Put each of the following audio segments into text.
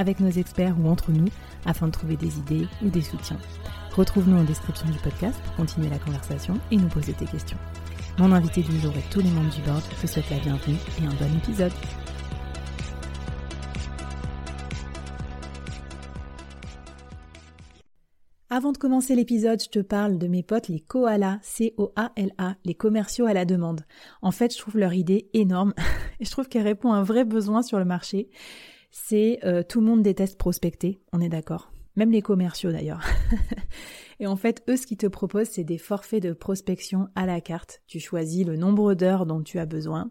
avec nos experts ou entre nous afin de trouver des idées ou des soutiens. Retrouve-nous en description du podcast pour continuer la conversation et nous poser tes questions. Mon invité du jour et tous les membres du board te souhaitent la bienvenue et un bon épisode. Avant de commencer l'épisode, je te parle de mes potes les koalas, C-O-A-L-A, les commerciaux à la demande. En fait, je trouve leur idée énorme et je trouve qu'elle répond à un vrai besoin sur le marché. C'est euh, tout le monde déteste prospecter, on est d'accord. Même les commerciaux d'ailleurs. et en fait, eux, ce qu'ils te proposent, c'est des forfaits de prospection à la carte. Tu choisis le nombre d'heures dont tu as besoin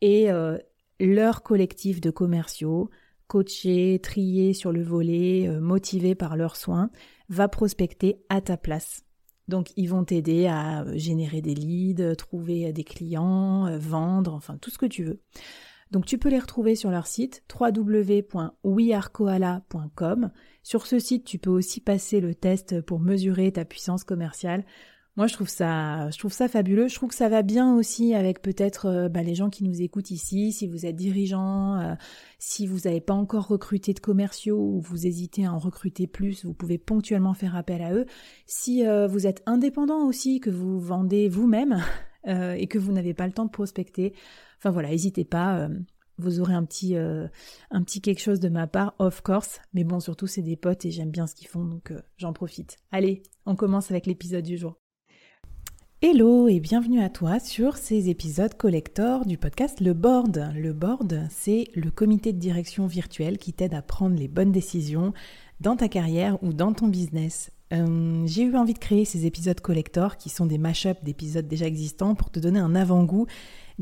et euh, leur collectif de commerciaux, coachés, triés sur le volet, euh, motivés par leurs soins, va prospecter à ta place. Donc ils vont t'aider à générer des leads, trouver des clients, vendre, enfin tout ce que tu veux. Donc tu peux les retrouver sur leur site www.wearekoala.com. Sur ce site, tu peux aussi passer le test pour mesurer ta puissance commerciale. Moi, je trouve ça, je trouve ça fabuleux. Je trouve que ça va bien aussi avec peut-être euh, bah, les gens qui nous écoutent ici. Si vous êtes dirigeant, euh, si vous n'avez pas encore recruté de commerciaux ou vous hésitez à en recruter plus, vous pouvez ponctuellement faire appel à eux. Si euh, vous êtes indépendant aussi, que vous vendez vous-même et que vous n'avez pas le temps de prospecter, enfin voilà, n'hésitez pas. vous aurez un petit, un petit quelque chose de ma part, of course. Mais bon, surtout c'est des potes et j'aime bien ce qu'ils font, donc j'en profite. Allez, on commence avec l'épisode du jour. Hello et bienvenue à toi sur ces épisodes collector du podcast Le Board. Le Board, c'est le comité de direction virtuel qui t'aide à prendre les bonnes décisions dans ta carrière ou dans ton business. Euh, j'ai eu envie de créer ces épisodes collector qui sont des mash-ups d'épisodes déjà existants pour te donner un avant-goût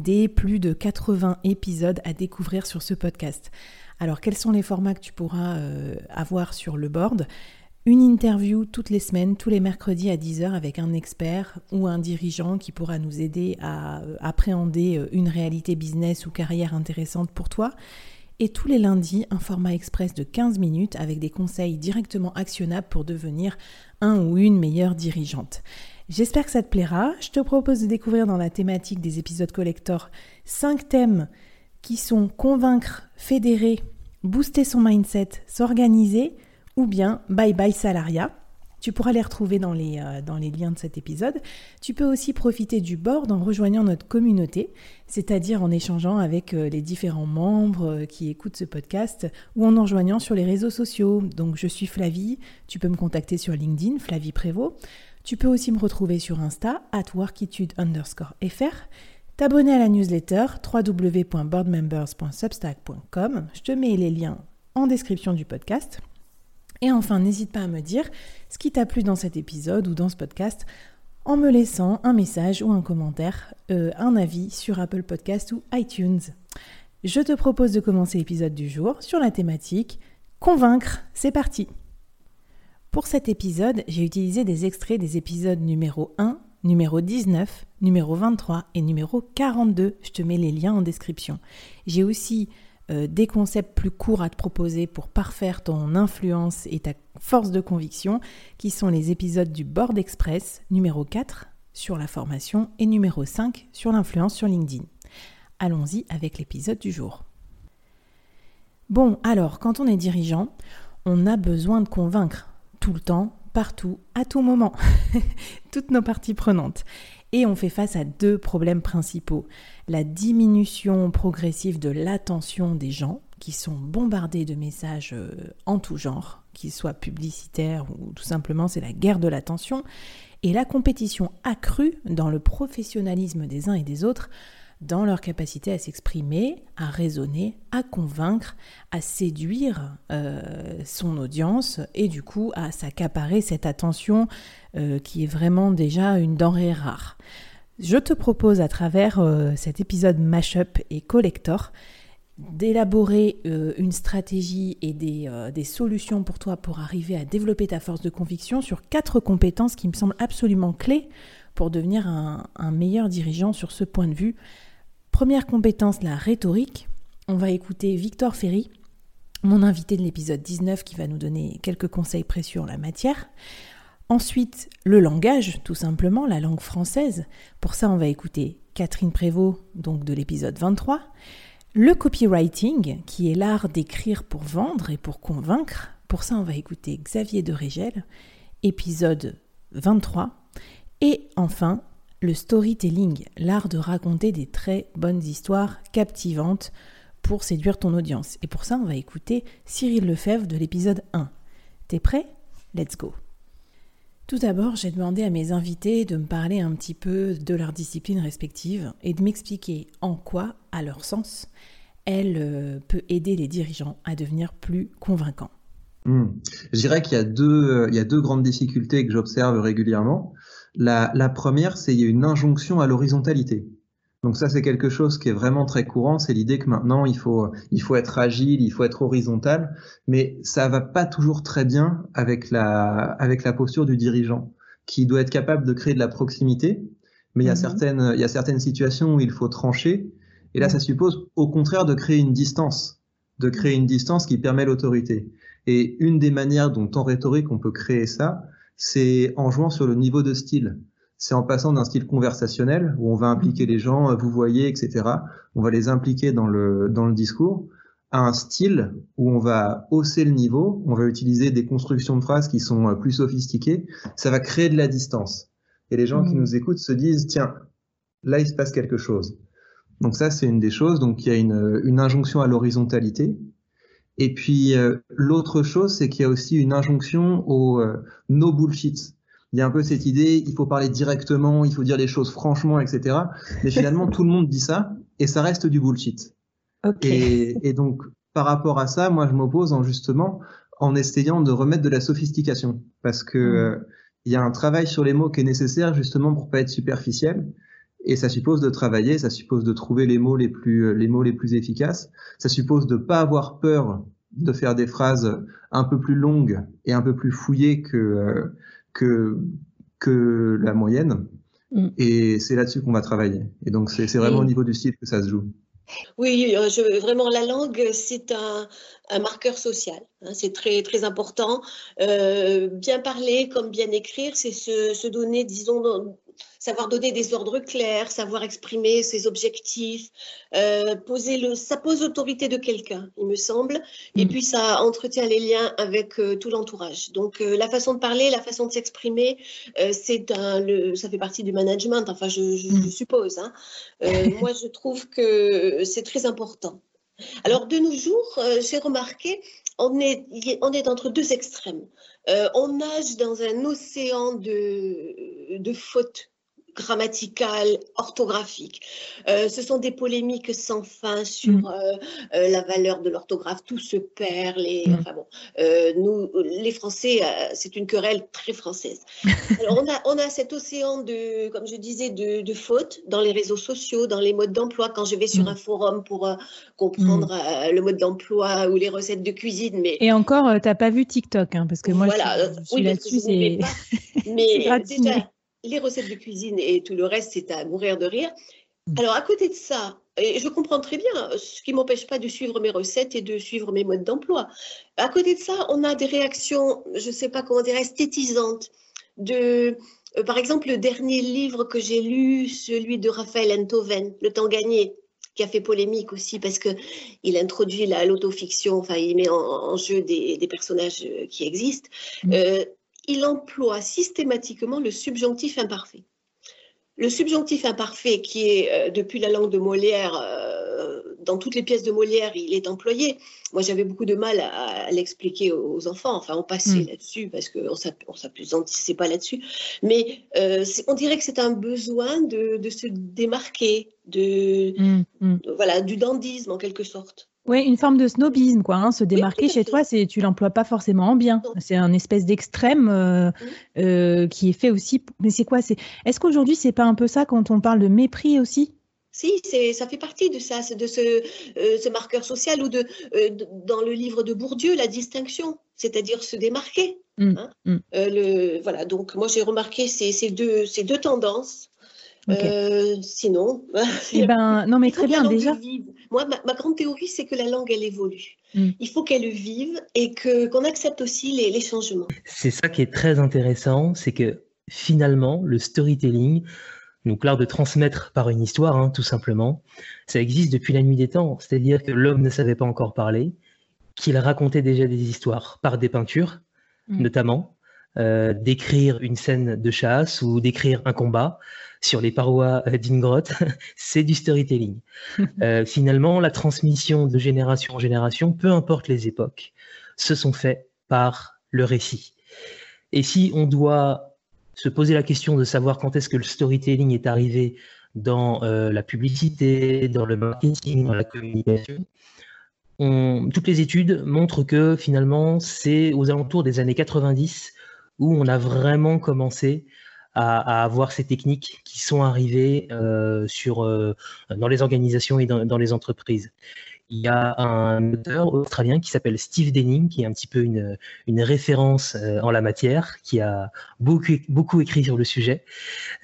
des plus de 80 épisodes à découvrir sur ce podcast. Alors quels sont les formats que tu pourras euh, avoir sur le board? Une interview toutes les semaines, tous les mercredis à 10h avec un expert ou un dirigeant qui pourra nous aider à euh, appréhender euh, une réalité business ou carrière intéressante pour toi. Et tous les lundis, un format express de 15 minutes avec des conseils directement actionnables pour devenir un ou une meilleure dirigeante. J'espère que ça te plaira. Je te propose de découvrir dans la thématique des épisodes collector 5 thèmes qui sont convaincre, fédérer, booster son mindset, s'organiser, ou bien Bye Bye Salaria. Tu pourras les retrouver dans les, euh, dans les liens de cet épisode. Tu peux aussi profiter du board en rejoignant notre communauté, c'est-à-dire en échangeant avec euh, les différents membres euh, qui écoutent ce podcast ou en en rejoignant sur les réseaux sociaux. Donc je suis Flavie, tu peux me contacter sur LinkedIn, Flavie Prévost. Tu peux aussi me retrouver sur Insta, at workitude underscore fr. T'abonner à la newsletter www.boardmembers.substack.com. Je te mets les liens en description du podcast. Et enfin, n'hésite pas à me dire ce qui t'a plu dans cet épisode ou dans ce podcast en me laissant un message ou un commentaire, euh, un avis sur Apple Podcast ou iTunes. Je te propose de commencer l'épisode du jour sur la thématique Convaincre, c'est parti Pour cet épisode, j'ai utilisé des extraits des épisodes numéro 1, numéro 19, numéro 23 et numéro 42. Je te mets les liens en description. J'ai aussi euh, des concepts plus courts à te proposer pour parfaire ton influence et ta force de conviction, qui sont les épisodes du Board Express numéro 4 sur la formation et numéro 5 sur l'influence sur LinkedIn. Allons-y avec l'épisode du jour. Bon, alors, quand on est dirigeant, on a besoin de convaincre tout le temps, partout, à tout moment, toutes nos parties prenantes. Et on fait face à deux problèmes principaux. La diminution progressive de l'attention des gens, qui sont bombardés de messages euh, en tout genre, qu'ils soient publicitaires ou tout simplement c'est la guerre de l'attention, et la compétition accrue dans le professionnalisme des uns et des autres dans leur capacité à s'exprimer, à raisonner, à convaincre, à séduire euh, son audience et du coup à s'accaparer cette attention euh, qui est vraiment déjà une denrée rare. Je te propose à travers euh, cet épisode Mashup et Collector d'élaborer une stratégie et des, des, solutions pour toi pour arriver à développer ta force de conviction sur quatre compétences qui me semblent absolument clés pour devenir un meilleur dirigeant sur ce point de vue. Première compétence, la rhétorique. On va écouter Victor Ferry, mon invité de l'épisode 19 qui va nous donner quelques conseils précieux en la matière. Ensuite, le langage, tout simplement, la langue française. Pour ça, on va écouter Catherine Prévost, donc de l'épisode 23. Le copywriting, qui est l'art d'écrire pour vendre et pour convaincre. Pour ça, on va écouter Xavier de Régel, épisode 23. Et enfin, le storytelling, l'art de raconter des très bonnes histoires captivantes pour séduire ton audience. Et pour ça, on va écouter Cyril Lefebvre de l'épisode 1. T'es prêt? Let's go tout d'abord, j'ai demandé à mes invités de me parler un petit peu de leur discipline respective et de m'expliquer en quoi, à leur sens, elle euh, peut aider les dirigeants à devenir plus convaincants. Hmm. Je dirais qu'il il y a deux grandes difficultés que j'observe régulièrement. La, la première, c'est qu'il y a une injonction à l'horizontalité. Donc ça, c'est quelque chose qui est vraiment très courant. C'est l'idée que maintenant, il faut, il faut être agile, il faut être horizontal, mais ça va pas toujours très bien avec la, avec la posture du dirigeant, qui doit être capable de créer de la proximité. Mais il y a mhm. certaines, il y a certaines situations où il faut trancher. Et là, ça suppose, au contraire, de créer une distance, de créer une distance qui permet l'autorité. Et une des manières dont en rhétorique on peut créer ça, c'est en jouant sur le niveau de style c'est en passant d'un style conversationnel où on va impliquer les gens, euh, vous voyez, etc. On va les impliquer dans le dans le discours à un style où on va hausser le niveau, on va utiliser des constructions de phrases qui sont euh, plus sophistiquées. Ça va créer de la distance. Et les gens qui mmh. nous écoutent se disent tiens, là il se passe quelque chose. Donc ça c'est une des choses. Donc il y a une, une injonction à l'horizontalité. Et puis euh, l'autre chose c'est qu'il y a aussi une injonction au no bullshit il y a un peu cette idée, il faut parler directement, il faut dire les choses franchement, etc. Mais finalement, tout le monde dit ça et ça reste du bullshit. Et, et, donc, par rapport à ça, moi, je m'oppose en justement en essayant de remettre de la sophistication, parce que mm. euh, il y a un travail sur les mots qui est nécessaire justement pour pas être superficiel. Et ça suppose de travailler, ça suppose de trouver les mots les plus les mots les plus efficaces. Ça suppose de pas avoir peur de faire des phrases un peu plus longues et un peu plus fouillées que euh, que, que la moyenne. Mm. Et c'est là-dessus qu'on va travailler. Et donc, c'est vraiment au niveau du style que ça se joue. Oui, euh, je, vraiment, la langue, c'est un, un, marqueur social. Hein, c'est très, très important. Euh, bien parler comme bien écrire, c'est se, se, donner, disons, savoir donner des ordres clairs, savoir exprimer ses objectifs, euh, poser le, ça pose l'autorité de quelqu'un, il me semble, et mm. puis ça entretient les liens avec euh, tout l'entourage. Donc euh, la façon de parler, la façon de s'exprimer, c'est un, le, ça fait partie du management, enfin je, je, mm. suppose. Hein. moi je trouve que c'est très important. Alors de nos jours, j'ai remarqué, on est, on est entre deux extrêmes. on nage dans un océan de, de fautes grammaticales, orthographiques. Euh, ce sont des polémiques sans fin sur mm. euh, euh, la valeur de l'orthographe. Tout se perd. Les, mm. enfin bon, nous, les Français, c'est une querelle très française. Alors, on, a, on a cet océan de, comme je disais, de, de fautes dans les réseaux sociaux, dans les modes d'emploi. Quand je vais sur mm. un forum pour comprendre le mode d'emploi ou les recettes de cuisine. Mais... Et encore, tu n'as pas vu TikTok, hein, parce que moi, voilà, je, suis là-dessus. C'est... Mais déjà, les recettes de cuisine et tout le reste, c'est à mourir de rire. Mm. Alors, à côté de ça, et je comprends très bien, ce qui m'empêche pas de suivre mes recettes et de suivre mes modes d'emploi. À côté de ça, on a des réactions, je ne sais pas comment dire, esthétisantes. De, euh, par exemple, le dernier livre que j'ai lu, celui de Raphaël Enthoven, Le temps gagné, qui a fait polémique aussi parce que il introduit l'autofiction, enfin il met en, jeu des, personnages euh, qui existent. Mm. Euh, il emploie systématiquement le subjonctif imparfait. Le subjonctif imparfait, qui est euh, depuis la langue de Molière, euh, dans toutes les pièces de Molière, il est employé. Moi, j'avais beaucoup de mal à, l'expliquer aux enfants. Enfin, on passait mm. là-dessus parce qu'on s'appuyait pas là-dessus. Mais euh, on dirait que c'est un besoin de, se démarquer, de, mm, mm. voilà, du dandisme en quelque sorte. Oui, une forme de snobisme, quoi. Hein. Se démarquer chez toi, c'est tu l'emploies pas forcément en bien. C'est un espèce d'extrême euh, euh, qui est fait aussi. Mais c'est quoi C'est est-ce qu'aujourd'hui c'est pas un peu ça quand on parle de mépris aussi? Si, ça fait partie de ça, de ce, ce marqueur social ou de, dans le livre de Bourdieu, la distinction, c'est-à-dire se démarquer. Mmh, hein. mmh. le, voilà, donc moi j'ai remarqué ces, deux, ces deux tendances euh, sinon, eh ben, non mais très bien déjà. Moi, ma, grande théorie, c'est que la langue, elle évolue. Hmm. Il faut qu'elle vive et que qu'on accepte aussi les, changements. C'est ça qui est très intéressant, c'est que finalement, le storytelling, donc l'art de transmettre par une histoire, hein, tout simplement, ça existe depuis la nuit des temps. C'est-à-dire que l'homme ne savait pas encore parler, qu'il racontait déjà des histoires par des peintures, hmm. notamment, euh, d'écrire une scène de chasse ou d'écrire un combat sur les parois euh, d'une grotte, c'est du storytelling. Euh, finalement, la transmission de génération en génération, peu importe les époques, se sont faits par le récit. Et si on doit se poser la question de savoir quand est-ce que le storytelling est arrivé dans euh, la publicité, dans le marketing, dans la communication, toutes les études montrent que finalement, c'est aux alentours des années 90 où on a vraiment commencé à, avoir ces techniques qui sont arrivées euh, sur, euh, dans les organisations et dans, les entreprises. Il y a un auteur australien qui s'appelle Steve Denning, qui est un petit peu une, référence euh, en la matière, qui a beaucoup, beaucoup écrit sur le sujet.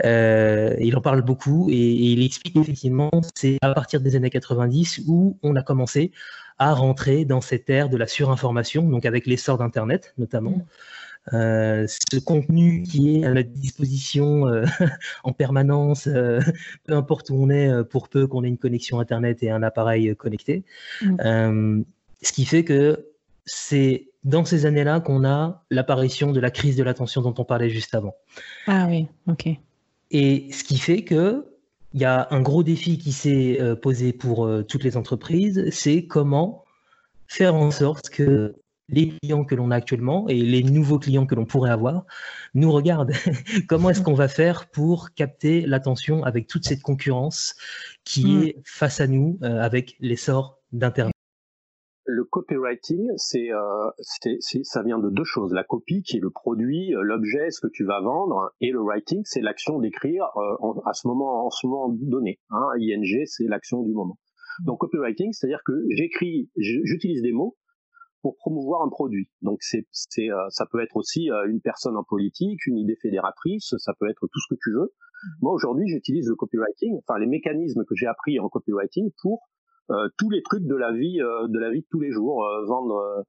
il en parle beaucoup et, il explique effectivement c'est à partir des années 90 où on a commencé à rentrer dans cette ère de la surinformation, donc avec l'essor d'Internet notamment. Mmh. Euh, ce contenu qui est à notre disposition euh, en permanence, euh, peu importe où on est, pour peu qu'on ait une connexion Internet et un appareil connecté. Mm. ce qui fait que c'est dans ces années-là qu'on a l'apparition de la crise de l'attention dont on parlait juste avant. Ah oui, ok. Et ce qui fait que il y a un gros défi qui s'est posé pour toutes les entreprises, c'est comment faire en sorte que les clients que l'on a actuellement et les nouveaux clients que l'on pourrait avoir nous regardent. Comment est-ce qu'on va faire pour capter l'attention avec toute cette concurrence qui mm. est face à nous euh, avec l'essor d'Internet? Le copywriting, c'est, euh, ça vient de deux choses. La copie, qui est le produit, euh, l'objet, ce que tu vas vendre, et le writing, c'est l'action d'écrire à ce moment, en ce moment donné. Hein. ING, c'est l'action du moment. Donc copywriting, c'est-à-dire que j'écris, j'utilise des mots pour promouvoir un produit. Donc c'est, c'est, euh, ça peut être aussi euh, une personne en politique, une idée fédératrice, ça peut être tout ce que tu veux. Mmh. Moi aujourd'hui, j'utilise le copywriting, enfin les mécanismes que j'ai appris en copywriting pour euh, tous les trucs de la vie, de la vie de tous les jours, vendre.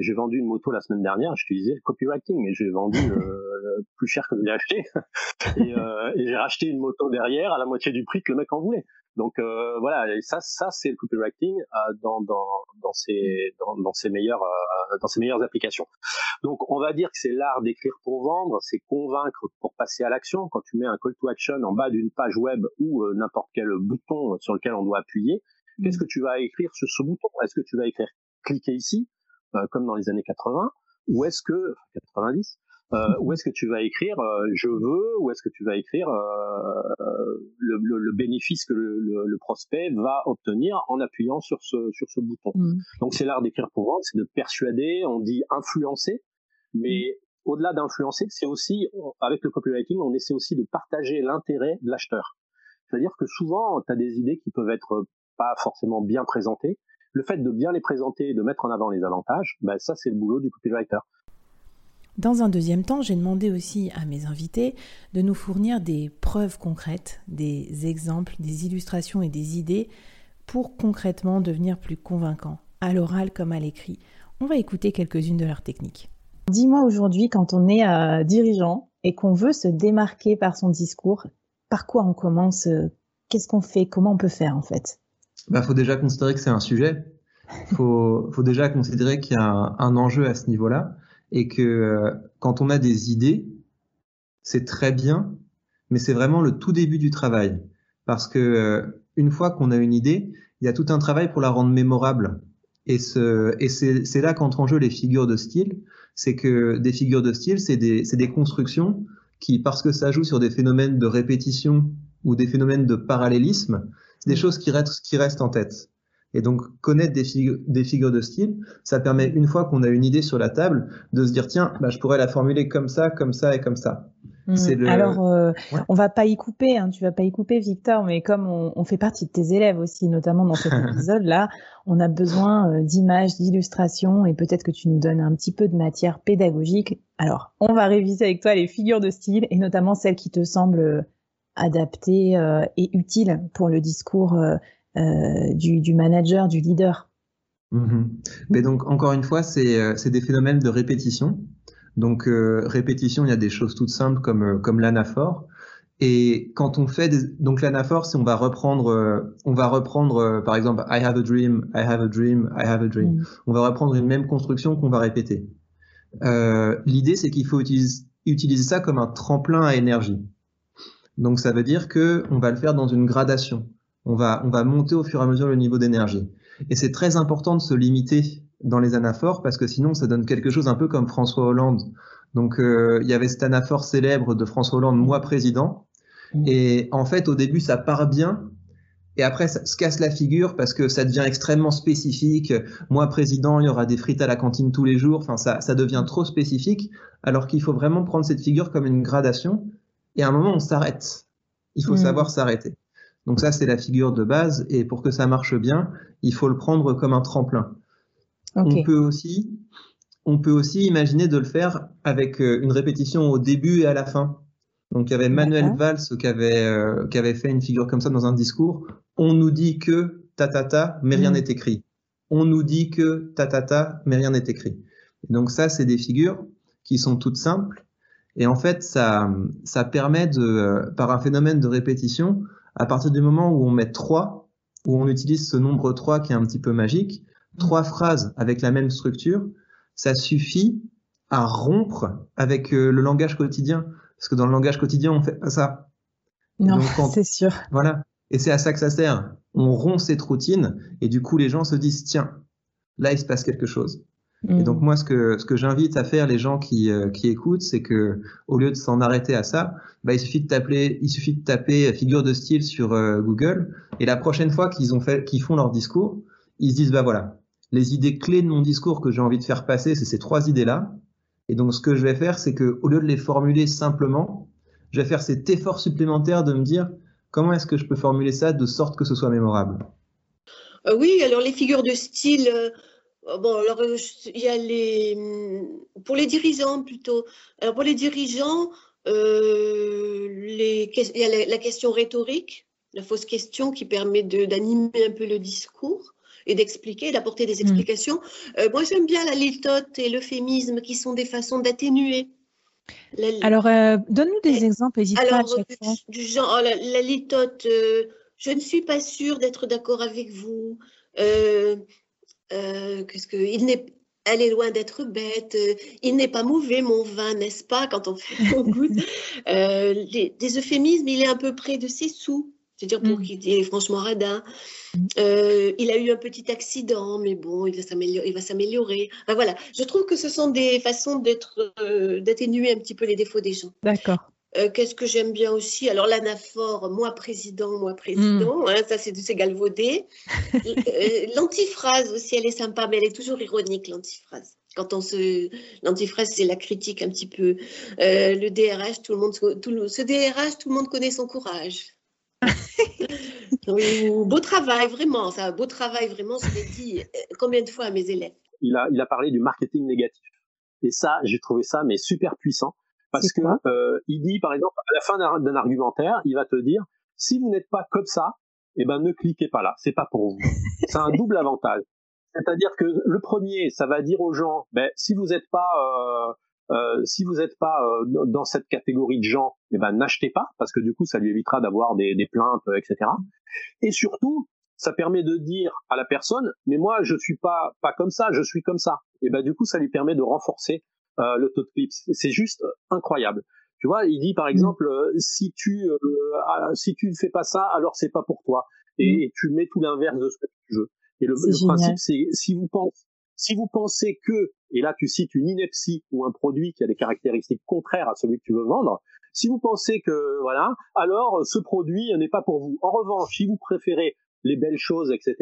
j'ai vendu une moto la semaine dernière, j'utilisais le copywriting et j'ai vendu plus cher que je l'ai acheté et, et j'ai racheté une moto derrière à la moitié du prix que le mec en voulait. Donc euh, voilà, ça, ça c'est le copywriting euh, dans, dans, dans, ses, dans, dans ses meilleures, euh, dans ses meilleures applications. Donc on va dire que c'est l'art d'écrire pour vendre, c'est convaincre pour passer à l'action. Quand tu mets un call to action en bas d'une page web ou n'importe quel bouton sur lequel on doit appuyer, qu'est-ce mm. que tu vas écrire sur ce bouton? Est-ce que tu vas écrire cliquez ici, comme dans les années 80, ou est-ce que 90 euh, où est-ce que tu vas écrire euh, je veux ou est-ce que tu vas écrire euh, le, le, le, bénéfice que le, le, prospect va obtenir en appuyant sur ce sur ce bouton. Mm. Donc c'est l'art d'écrire pour vendre, c'est de persuader, on dit influencer, mais mm. au-delà d'influencer, c'est aussi avec le copywriting, on essaie aussi de partager l'intérêt de l'acheteur. C'est-à-dire que souvent, tu as des idées qui peuvent être pas forcément bien présentées. Le fait de bien les présenter, de mettre en avant les avantages, ben ça c'est le boulot du copywriter. Dans un deuxième temps, j'ai demandé aussi à mes invités de nous fournir des preuves concrètes, des exemples, des illustrations et des idées pour concrètement devenir plus convaincants, à l'oral comme à l'écrit. On va écouter quelques-unes de leurs techniques. Dis-moi aujourd'hui, quand on est euh, dirigeant et qu'on veut se démarquer par son discours, par quoi on commence euh, Qu'est-ce qu'on fait Comment on peut faire en fait? Il bah, faut déjà considérer que c'est un sujet. Il faut, faut, déjà considérer qu'il y a un enjeu à ce niveau-là et que euh, quand on a des idées, c'est très bien, mais c'est vraiment le tout début du travail. Parce que euh, une fois qu'on a une idée, il y a tout un travail pour la rendre mémorable. Et, ce, et c'est là qu'entrent en jeu les figures de style. C'est que des figures de style, c'est des, des constructions qui, parce que ça joue sur des phénomènes de répétition ou des phénomènes de parallélisme, c'est des mmh. choses qui restent, qui restent en tête. Et donc, connaître des, des figures de style, ça permet, une fois qu'on a une idée sur la table, de se dire, tiens, bah, je pourrais la formuler comme ça, comme ça et comme ça. Mmh. Alors, euh, on va pas y couper, hein, tu vas pas y couper, Victor, mais comme on, fait partie de tes élèves aussi, notamment dans cet épisode-là, on a besoin euh, d'images, d'illustrations, et peut-être que tu nous donnes un petit peu de matière pédagogique. Alors, on va réviser avec toi les figures de style, et notamment celles qui te semblent euh, adaptées et utiles pour le discours du, manager, du leader. Mmh mais donc, encore une fois, c'est des phénomènes de répétition. Donc euh, répétition, il y a des choses toutes simples comme euh, comme l'anaphore. Et quand on fait des... donc l'anaphore, c'est on va reprendre, euh, on va reprendre par exemple I have a dream, I have a dream, I have a dream. Mm. On va reprendre une même construction qu'on va répéter. L'idée, c'est qu'il faut utiliser, utiliser ça comme un tremplin à énergie. Donc ça veut dire que on va le faire dans une gradation. On va on va monter au fur et à mesure le niveau d'énergie. Et c'est très important de se limiter dans les anaphores parce que sinon ça donne quelque chose un peu comme François Hollande. Donc euh, il y avait cet anaphore célèbre de François Hollande, moi président. Mm. Et en fait au début ça part bien et après ça se casse la figure parce que ça devient extrêmement spécifique. Moi président, il y aura des frites à la cantine tous les jours. Enfin ça, ça devient trop spécifique alors qu'il faut vraiment prendre cette figure comme une gradation. Et à un moment on s'arrête. Il faut mm. savoir s'arrêter. Donc ça c'est la figure de base et pour que ça marche bien, il faut le prendre comme un tremplin. On peut aussi, on peut aussi imaginer de le faire avec euh, une répétition au début et à la fin. Donc il y avait Manuel Valls qui avait, euh, qui avait fait une figure comme ça dans un discours. On nous dit que ta ta ta, mais rien mm. n'est écrit. On nous dit que ta ta ta, mais rien n'est écrit. Donc ça, c'est des figures qui sont toutes simples. Et en fait, ça, ça permet de, euh, par un phénomène de répétition, à partir du moment où on met 3, où on utilise ce nombre 3 qui est un petit peu magique, trois phrases avec la même structure, ça suffit à rompre avec euh, le langage quotidien. Parce que dans le langage quotidien, on fait pas ça. Non, c'est sûr. Voilà. Et c'est à ça que ça sert. On rompt cette routine et du coup, les gens se disent, tiens, là, il se passe quelque chose. Et mm. donc moi, ce que ce que j'invite à faire les gens qui euh, qui écoutent, c'est que au lieu de s'en arrêter à ça, bah il suffit de taper il suffit de taper figure de style sur euh, Google et la prochaine fois qu'ils ont fait qu'ils font leur discours, ils se disent bah voilà, les idées clés de mon discours que j'ai envie de faire passer, c'est ces trois idées-là. Et donc, ce que je vais faire, c'est que, au lieu de les formuler simplement, je vais faire cet effort supplémentaire de me dire comment est-ce que je peux formuler ça de sorte que ce soit mémorable? Euh, oui, alors les figures de style, euh, bon, alors euh, il y a les, hmm, pour les dirigeants plutôt. Alors pour les dirigeants, les, il y a la, la, question rhétorique, la fausse question qui permet d'animer un peu le discours et d'expliquer, d'apporter des mm. explications. Euh, moi, j'aime bien la litote et l'euphémisme qui sont des façons d'atténuer. Alors, euh, donne-nous des exemples, n'hésite pas à chaque fois. Du genre, oh, la, litote, euh, je ne suis pas sûre d'être d'accord avec vous. Qu'est-ce que il n'est elle est loin d'être bête, il n'est pas mauvais mon vin, n'est-ce pas, quand on fait on goûte. des euphémismes, il est un peu près de ses sous. C'est-à-dire pour mm. qu'il est franchement radin. Mm. Euh, il a eu un petit accident, mais bon, il va s'améliorer. Il va s'améliorer. voilà, je trouve que ce sont des façons d'être, euh, d'atténuer un petit peu les défauts des gens. D'accord. Euh, qu'est-ce que j'aime bien aussi? Alors l'anaphore, moi président, moi président, mm. hein, ça c'est, galvaudé. l'antiphrase aussi, elle est sympa, mais elle est toujours ironique, l'antiphrase quand on se l'antiphrase c'est la critique un petit peu le DRH tout le monde tout le, ce DRH tout le monde connaît son courage oui, beau travail, vraiment. Ça, beau travail, vraiment. Je l'ai dit euh, combien de fois à mes élèves. Il a, il a parlé du marketing négatif. Et ça, j'ai trouvé ça mais super puissant parce que euh, il dit, par exemple, à la fin d'un argumentaire, il va te dire si vous n'êtes pas comme ça, eh ben ne cliquez pas là. C'est pas pour vous. C'est un double avantage. C'est-à-dire que le premier, ça va dire aux gens, ben si vous n'êtes pas euh, euh, si vous n'êtes pas euh, dans cette catégorie de gens, eh ben n'achetez pas parce que du coup ça lui évitera d'avoir des, des plaintes, etc. Et surtout, ça permet de dire à la personne, mais moi je suis pas pas comme ça, je suis comme ça. Et ben du coup ça lui permet de renforcer le taux de clips. C'est juste incroyable. Tu vois, il dit par mmh. exemple, si tu ah, si tu ne fais pas ça, alors c'est pas pour toi. Et, mmh. tu mets tout l'inverse de ce que tu veux. Et le, le principe, c'est si vous pensez si vous pensez que, et là tu cites une ineptie ou un produit qui a des caractéristiques contraires à celui que tu veux vendre, si vous pensez que, voilà, alors ce produit n'est pas pour vous. En revanche, si vous préférez les belles choses, etc.,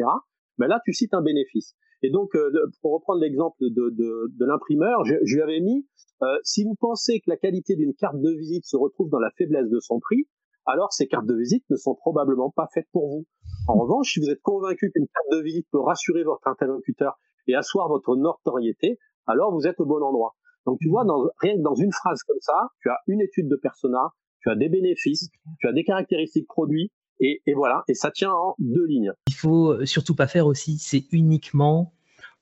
ben là tu cites un bénéfice. Et donc, euh, pour reprendre l'exemple de, de, de l'imprimeur, je, je, lui avais mis, euh, si vous pensez que la qualité d'une carte de visite se retrouve dans la faiblesse de son prix, alors ces cartes de visite ne sont probablement pas faites pour vous. En revanche, si vous êtes convaincu qu'une carte de visite peut rassurer votre interlocuteur et asseoir votre notoriété, alors vous êtes au bon endroit. Donc tu vois, dans, rien que dans une phrase comme ça, tu as une étude de persona, tu as des bénéfices, tu as des caractéristiques produits, et, et, voilà, et ça tient en deux lignes. Il faut surtout pas faire aussi, c'est uniquement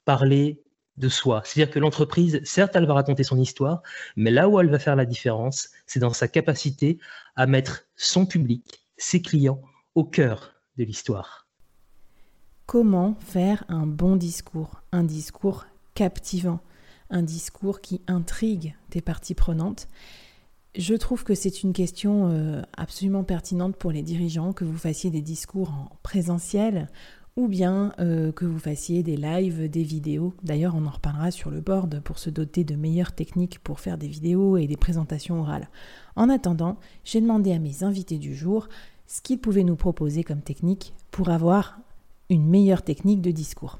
parler de soi. C'est-à-dire que l'entreprise, certes, elle va raconter son histoire, mais là où elle va faire la différence, c'est dans sa capacité à mettre son public, ses clients, au cœur de l'histoire. Comment faire un bon discours? Un discours captivant, un discours qui intrigue tes parties prenantes je trouve que c'est une question euh, absolument pertinente pour les dirigeants, que vous fassiez des discours en présentiel ou bien euh, que vous fassiez des lives, des vidéos. D'ailleurs, on en reparlera sur le board pour se doter de meilleures techniques pour faire des vidéos et des présentations orales. En attendant, j'ai demandé à mes invités du jour ce qu'ils pouvaient nous proposer comme technique pour avoir une meilleure technique de discours.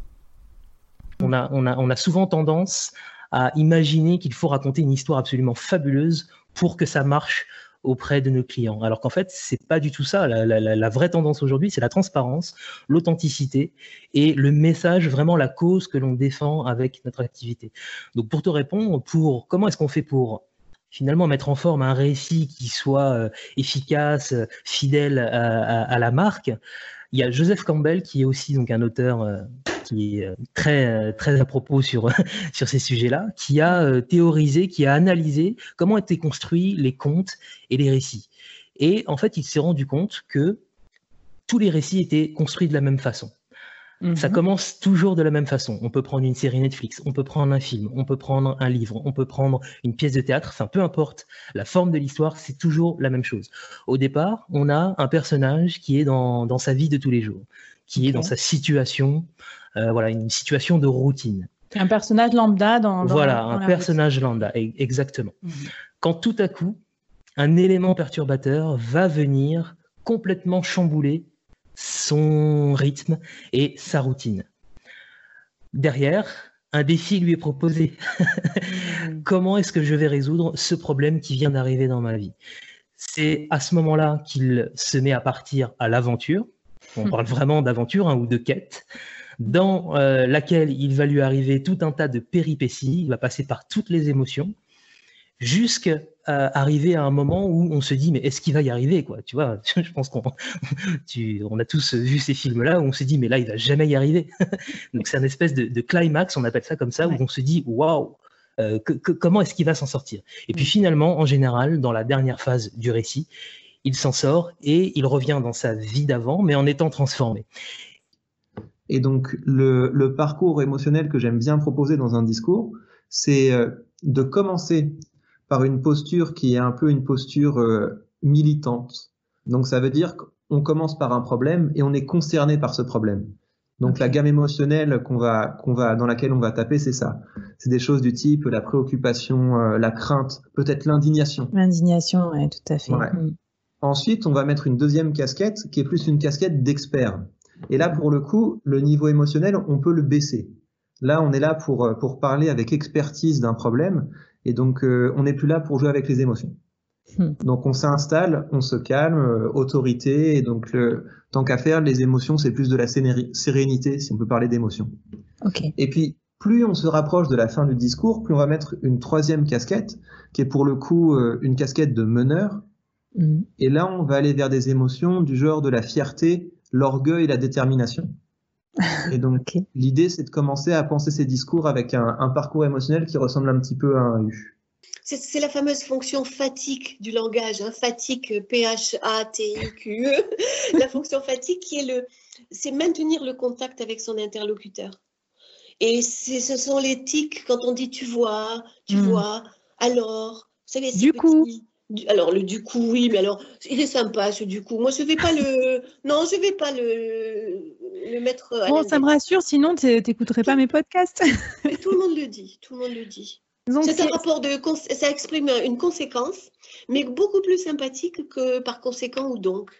On a, souvent tendance à imaginer qu'il faut raconter une histoire absolument fabuleuse pour que ça marche auprès de nos clients. Alors qu'en fait, c'est pas du tout ça. La, vraie tendance aujourd'hui, c'est la transparence, l'authenticité et le message, vraiment la cause que l'on défend avec notre activité. Donc, pour te répondre, pour comment est-ce qu'on fait pour finalement mettre en forme un récit qui soit euh, efficace, fidèle à, la marque, il y a Joseph Campbell qui est aussi un auteur euh, qui est euh, très, euh, très à propos sur, ces sujets-là, qui a théorisé, qui a analysé comment étaient construits les contes et les récits. Et en fait, il s'est rendu compte que tous les récits étaient construits de la même façon. Ça mhm. commence toujours de la même façon. On peut prendre une série Netflix, on peut prendre un film, on peut prendre un livre, on peut prendre une pièce de théâtre, enfin peu importe la forme de l'histoire, c'est toujours la même chose. Au départ, on a un personnage qui est dans, dans sa vie de tous les jours, qui est dans sa situation, euh, voilà, une situation de routine. Un personnage lambda dans. voilà, un personnage lambda, e-, exactement. Mhm. Quand tout à coup, un élément perturbateur va venir complètement chambouler son rythme et sa routine. Derrière, un défi lui est proposé. Mhm. Comment est-ce que je vais résoudre ce problème qui vient d'arriver dans ma vie? C'est à ce moment-là qu'il se met à partir à l'aventure. On parle vraiment d'aventure hein, ou de quête dans euh, laquelle il va lui arriver tout un tas de péripéties, il va passer par toutes les émotions, jusqu'à arriver à un moment où on se dit mais est-ce qu'il va y arriver quoi Tu vois, je pense qu'on on a tous vu ces films-là où on se dit mais là il va jamais y arriver. Donc c'est un espèce de, climax, on appelle ça comme ça, où on se dit waouh. Euh, comment est-ce qu'il va s'en sortir? Et puis finalement, en général, dans la dernière phase du récit, il s'en sort et il revient dans sa vie d'avant, mais en étant transformé. Et donc, le, le parcours émotionnel que j'aime bien proposer dans un discours, c'est euh, de commencer par une posture qui est un peu une posture euh, militante. Donc, ça veut dire qu'on commence par un problème et on est concerné par ce problème. Donc, la gamme émotionnelle qu'on va, qu'on va, dans laquelle on va taper, c'est ça. C'est des choses du type la préoccupation, euh, la crainte, peut-être l'indignation. L'indignation, oui, tout à fait. Mm. Ensuite, on va mettre une deuxième casquette qui est plus une casquette d'expert. Et là, pour le coup, le niveau émotionnel, on peut le baisser. Là, on est là pour, euh, pour parler avec expertise d'un problème, et donc euh, on n'est plus là pour jouer avec les émotions. Hmm. Donc on s'installe, on se calme, euh, autorité, et donc le, tant qu'à faire, les émotions, c'est plus de la sérénité, si on peut parler d'émotions. Okay. Et puis, plus on se rapproche de la fin du discours, plus on va mettre une troisième casquette, qui est pour le coup une casquette de meneur. Hmm. Et là, on va aller vers des émotions du genre de la fierté, l'orgueil et la détermination. Et donc, l'idée, c'est de commencer à penser ces discours avec un, parcours émotionnel qui ressemble un petit peu à un U. C'est la fameuse fonction fatigue du langage, hein, fatigue, P-H-A-T-I-Q-E. la fonction fatigue qui est le, c'est maintenir le contact avec son interlocuteur. Et ce sont les tics quand on dit tu vois, tu hmm. vois, alors, vous savez, du coup. Alors le du coup oui mais alors il est sympa ce du coup. Moi je vais pas le non je vais pas le le mettre bon ça me rassure sinon tu n'écouterais pas mes podcasts. Tout le monde le dit tout le monde le dit. C'est un rapport de ça exprime une conséquence mais beaucoup plus sympathique que par conséquent ou donc.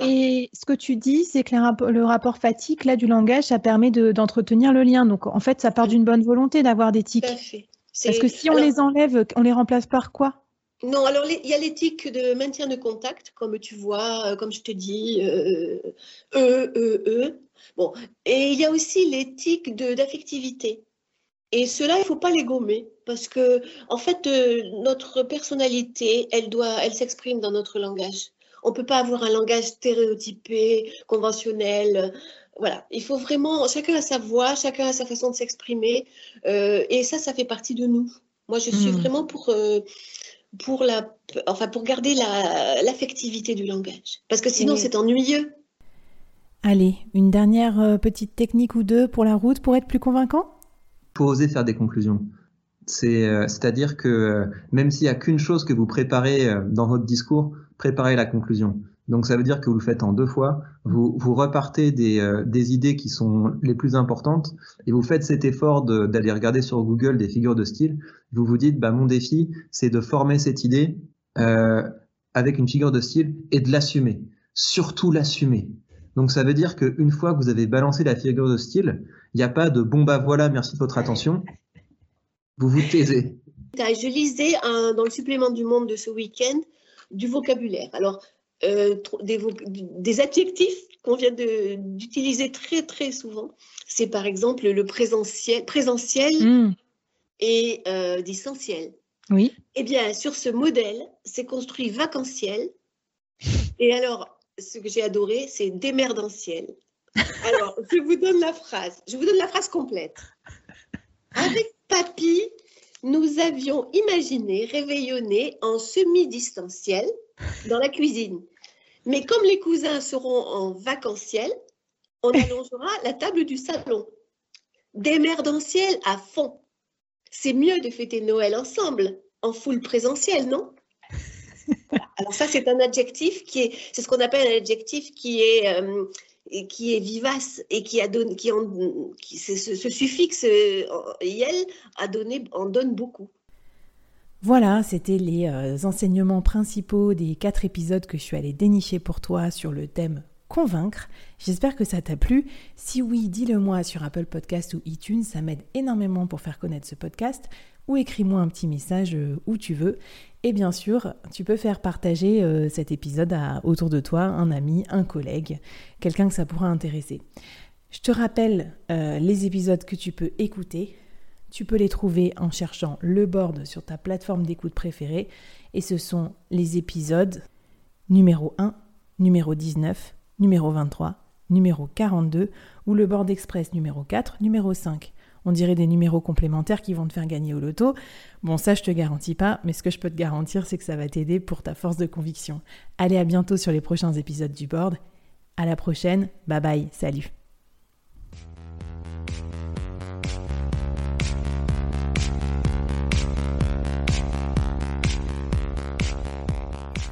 Et ce que tu dis, c'est que le rapport fatigue là du langage, ça permet d'entretenir le lien. Donc en fait, ça part d'une bonne volonté d'avoir des tics. Parce que si on les enlève, on les remplace par quoi? Non, alors il y a l'éthique de maintien de contact, comme tu vois, euh, comme je te dis, euh, e, e, e. Bon, et il y a aussi l'éthique d'affectivité. Et cela, il ne faut pas les gommer, parce que en fait, euh, notre personnalité, elle doit, elle s'exprime dans notre langage. On ne peut pas avoir un langage stéréotypé, conventionnel. Voilà, il faut vraiment, chacun a sa voix, chacun a sa façon de s'exprimer, et ça, ça fait partie de nous. Moi, je suis hmm. vraiment pour pour, la, enfin, pour garder l'affectivité du langage. Parce que sinon, c'est ennuyeux. Allez, une dernière euh, petite technique ou deux pour la route pour être plus convaincant? Pour oser faire des conclusions. Euh, c'est-à-dire que euh, même s'il n'y a qu'une chose que vous préparez dans votre discours, préparez la conclusion. Donc ça veut dire que vous le faites en deux fois. Vous, repartez des, euh, des idées qui sont les plus importantes et vous faites cet effort d'aller regarder sur Google des figures de style. Vous vous dites, bah, mon défi, c'est de former cette idée euh, avec une figure de style et de l'assumer. Surtout l'assumer. Donc ça veut dire qu'une fois que vous avez balancé la figure de style, il n'y a pas de bon bah voilà, merci de votre attention. Vous vous taisez. Je lisais dans le supplément du Monde de ce week-end du vocabulaire. Alors, euh, des, adjectifs qu'on vient d'utiliser très très souvent. C'est par exemple le présentiel, présentiel hmm. et euh, distanciel. Oui. Eh bien, sur ce modèle, c'est construit vacanciel. Et alors, ce que j'ai adoré, c'est démerdentiel. Alors, je vous donne la phrase. Je vous donne la phrase complète. Avec Papy, nous avions imaginé réveillonner en semi-distanciel dans la cuisine. Mais comme les cousins seront en vacanciel, on allongera la table du salon. Démerdentiel à fond. C'est mieux de fêter Noël ensemble, en foule présentielle, non? Alors ça, c'est un adjectif qui est, c'est ce qu'on appelle un adjectif qui est, euh, qui est vivace et qui a donné, qui, en, qui ce, ce, suffixe euh, yel a donné, en donne beaucoup. Voilà, c'était les euh, enseignements principaux des quatre épisodes que je suis allée dénicher pour toi sur le thème convaincre. J'espère que ça t'a plu. Si oui, dis-le moi sur Apple Podcast ou iTunes, ça m'aide énormément pour faire connaître ce podcast. Ou écris-moi un petit message euh, où tu veux. Et bien sûr, tu peux faire partager euh, cet épisode autour de toi, un ami, un collègue, quelqu'un que ça pourra intéresser. Je te rappelle les épisodes que tu peux écouter tu peux les trouver en cherchant le board sur ta plateforme d'écoute préférée et ce sont les épisodes numéro 1, numéro 19, numéro 23, numéro 42 ou le board express numéro 4, numéro 5. On dirait des numéros complémentaires qui vont te faire gagner au loto. Bon, ça, je te garantis pas, mais ce que je peux te garantir, c'est que ça va t'aider pour ta force de conviction. Allez, à bientôt sur les prochains épisodes du board. À la prochaine. Bye bye. Salut.